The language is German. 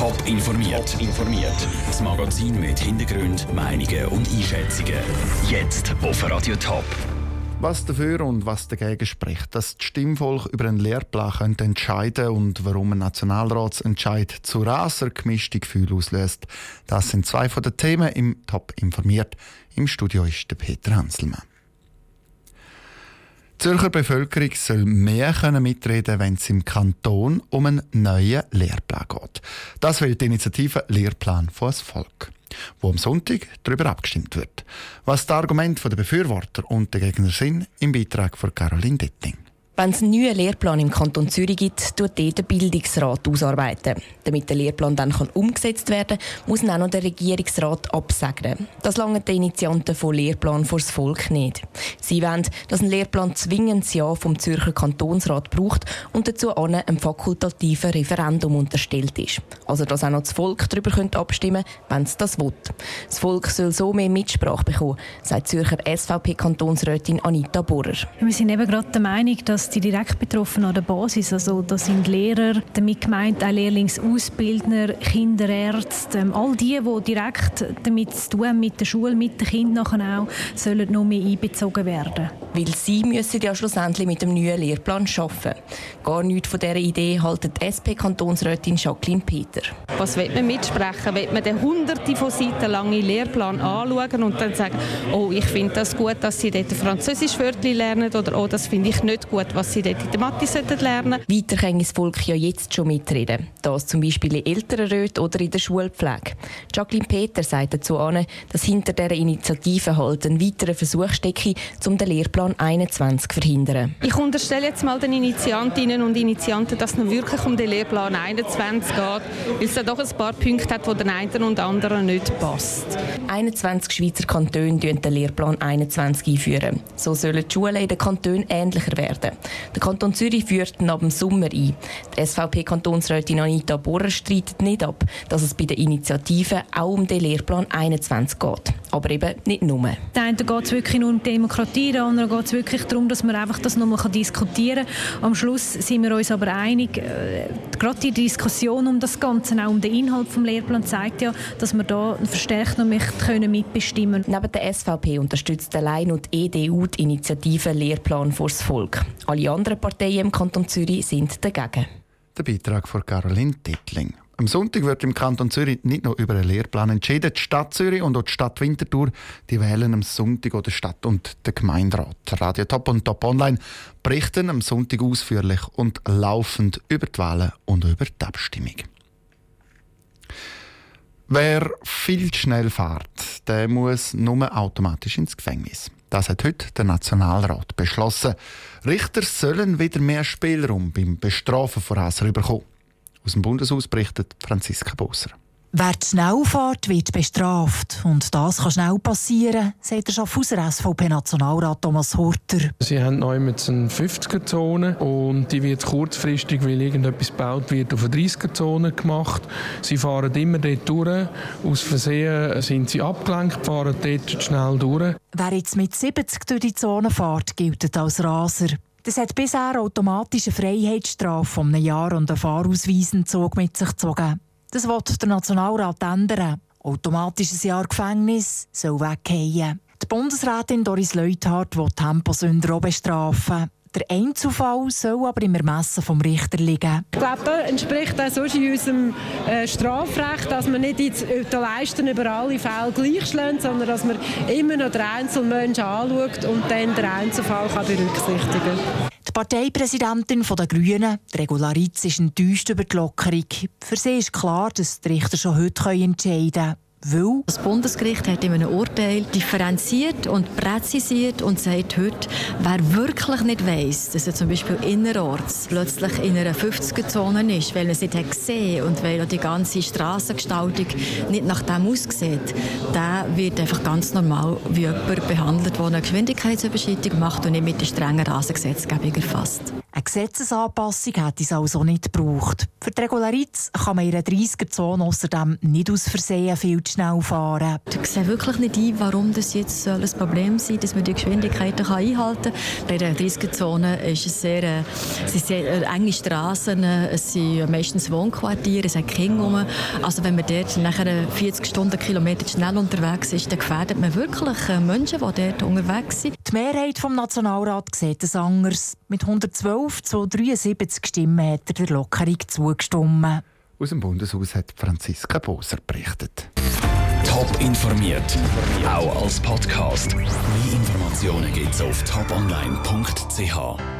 Top informiert. informiert. Das Magazin mit Hintergrund, Meinungen und Einschätzungen. Jetzt auf Radio Top. Was dafür und was dagegen spricht, dass das Stimmvolk über einen Lehrplan entscheiden und warum ein Nationalratsentscheid zu raser gemischte Gefühle auslöst, das sind zwei von den Themen im Top informiert. Im Studio ist der Peter Hanselmann. Zürcher Bevölkerung soll mehr mitreden wenn es im Kanton um einen neuen Lehrplan geht. Das will die Initiative Lehrplan vor das Volk, wo am Sonntag darüber abgestimmt wird. Was die Argumente der Befürworter und der Gegner sind, im Beitrag von Caroline Detting. Wenn es einen neuen Lehrplan im Kanton Zürich gibt, tut der Bildungsrat ausarbeiten. Damit der Lehrplan dann kann umgesetzt werden kann, muss auch noch der Regierungsrat absegnen. Das lange die Initianten von Lehrplan vors Volk nicht. Sie wollen, dass ein Lehrplan zwingend das Ja vom Zürcher Kantonsrat braucht und dazu einem fakultativen Referendum unterstellt ist. Also dass auch noch das Volk darüber abstimmen könnte, wenn es das will. Das Volk soll so mehr Mitsprache bekommen, sagt Zürcher SVP-Kantonsrätin Anita Bohrer. Wir sind eben gerade der Meinung, dass die direkt betroffen an der Basis. Also das sind Lehrer, damit gemeint auch Lehrlingsausbildner, Kinderärzte, ähm, all die, die direkt damit zu tun mit der Schule, mit den Kindern auch, sollen noch mehr einbezogen werden. Weil sie müssen ja schlussendlich mit dem neuen Lehrplan arbeiten. Gar nichts von dieser Idee halten die SP-Kantonsrätin Jacqueline Peter. Was will man mitsprechen? Will man den hunderte von Seiten langen Lehrplan anschauen und dann sagen, oh, ich finde das gut, dass sie dort Französisch Wörter lernen oder oh, das finde ich nicht gut, was sie dort in der Mathe lernen sollten. Weiter kann das Volk ja jetzt schon mitreden. Das zum Beispiel in Elternräten oder in der Schulpflege. Jacqueline Peter sagt dazu an, dass hinter dieser Initiative halt ein weiterer Versuch stecke, um den Lehrplan 21 zu verhindern. Ich unterstelle jetzt mal den Initiantinnen und Initianten, dass es wirklich um den Lehrplan 21 geht, weil es da doch ein paar Punkte hat, die den einen und anderen nicht passt. 21 Schweizer Kantone den Lehrplan 21 einführen. So sollen die Schulen in den Kantonen ähnlicher werden. Der Kanton Zürich führt ihn ab dem Sommer ein. Die SVP-Kantonsrätin Anita Bohrer streitet nicht ab, dass es bei der Initiative auch um den Lehrplan 21 geht. Aber eben nicht nur. Der eine geht es wirklich nur um Demokratie, der andere geht es wirklich darum, dass man einfach das nochmal diskutieren kann. Am Schluss sind wir uns aber einig, äh, gerade die Diskussion um das Ganze, auch um den Inhalt des Lehrplans, zeigt ja, dass wir da verstärkt noch mitbestimmen können. Neben der SVP unterstützt allein und die EDU die Initiative Lehrplan vors Volk. Alle anderen Parteien im Kanton Zürich sind dagegen. Der Beitrag von Caroline Tittling. Am Sonntag wird im Kanton Zürich nicht nur über einen Lehrplan entschieden. Die Stadt Zürich und auch die Stadt Winterthur die wählen am Sonntag oder Stadt und der Gemeinderat. Radio Top und Top Online berichten am Sonntag ausführlich und laufend über die Wahlen und über die Abstimmung. Wer viel schnell fährt, der muss nur automatisch ins Gefängnis. Das hat heute der Nationalrat beschlossen. Richter sollen wieder mehr Spielraum beim Bestrafen von Raser bekommen. Aus dem Bundeshaus berichtet Franziska Boser. Wer zu schnell fährt, wird bestraft. Und das kann schnell passieren, sagt der Schaffhauser SVP-Nationalrat Thomas Horter. Sie haben neu mit einer 50er-Zone und die wird kurzfristig, weil irgendetwas gebaut wird, auf eine 30er-Zone gemacht. Sie fahren immer dort durch. Aus Versehen sind sie abgelenkt, fahren dort schnell durch. Wer jetzt mit 70 durch die Zone fährt, gilt als Raser. Das hat bisher automatische Freiheitsstrafe von einem Jahr und einen Fahrausweisentzug mit sich gezogen. Das wird der Nationalrat ändern. Automatisches Jahr Gefängnis soll weggehen. Die Bundesrätin Doris Leuthardt will Temposünder auch bestrafen. Der Einzelfall soll aber im Ermessen vom Richter liegen. Ich glaube, das entspricht auch sonst in unserem äh, Strafrecht, dass man nicht die Leisten über alle Fälle gleich schlägt, sondern dass man immer noch den Einzelmenschen anschaut und dann den Einzelfall kann berücksichtigen kann. Die Parteipräsidentin der Grünen, Regularitz, ist enttäuscht über die Lockerung. Für sie ist klar, dass die Richter schon heute entscheiden können. Weil das Bundesgericht hat in einem Urteil differenziert und präzisiert und sagt heute, wer wirklich nicht weiss, dass er zum Beispiel innerorts plötzlich in einer 50er-Zone ist, weil er es nicht gesehen und weil die ganze Strassengestaltung nicht nach dem aussieht, der wird einfach ganz normal wie jemand behandelt, der eine Geschwindigkeitsüberschreitung macht und nicht mit der strengen Rasengesetzgebung erfasst. Eine Gesetzesanpassung hätte es also nicht gebraucht. Für die Regularitz kann man in einer 30er-Zone außerdem nicht aus Versehen viel zu schnell fahren. Ich sehe wirklich nicht ein, warum das jetzt ein Problem sein soll, dass man die Geschwindigkeiten einhalten kann. Bei der 30er-Zone ist es sehr, äh, es sind sehr äh, enge Straßen, es sind meistens Wohnquartiere, es sind Kinder rum. Also wenn man dort nachher 40 Stundenkilometer schnell unterwegs ist, dann gefährdet man wirklich äh, Menschen, die dort unterwegs sind. Die Mehrheit vom Nationalrat sieht es anders. Mit 112 zu 73 Stimmen hat er der Lockerung zugestimmt. Aus dem Bundeshaus hat Franziska Boser berichtet. Top informiert, auch als Podcast. Mehr Informationen gibt's auf toponline.ch.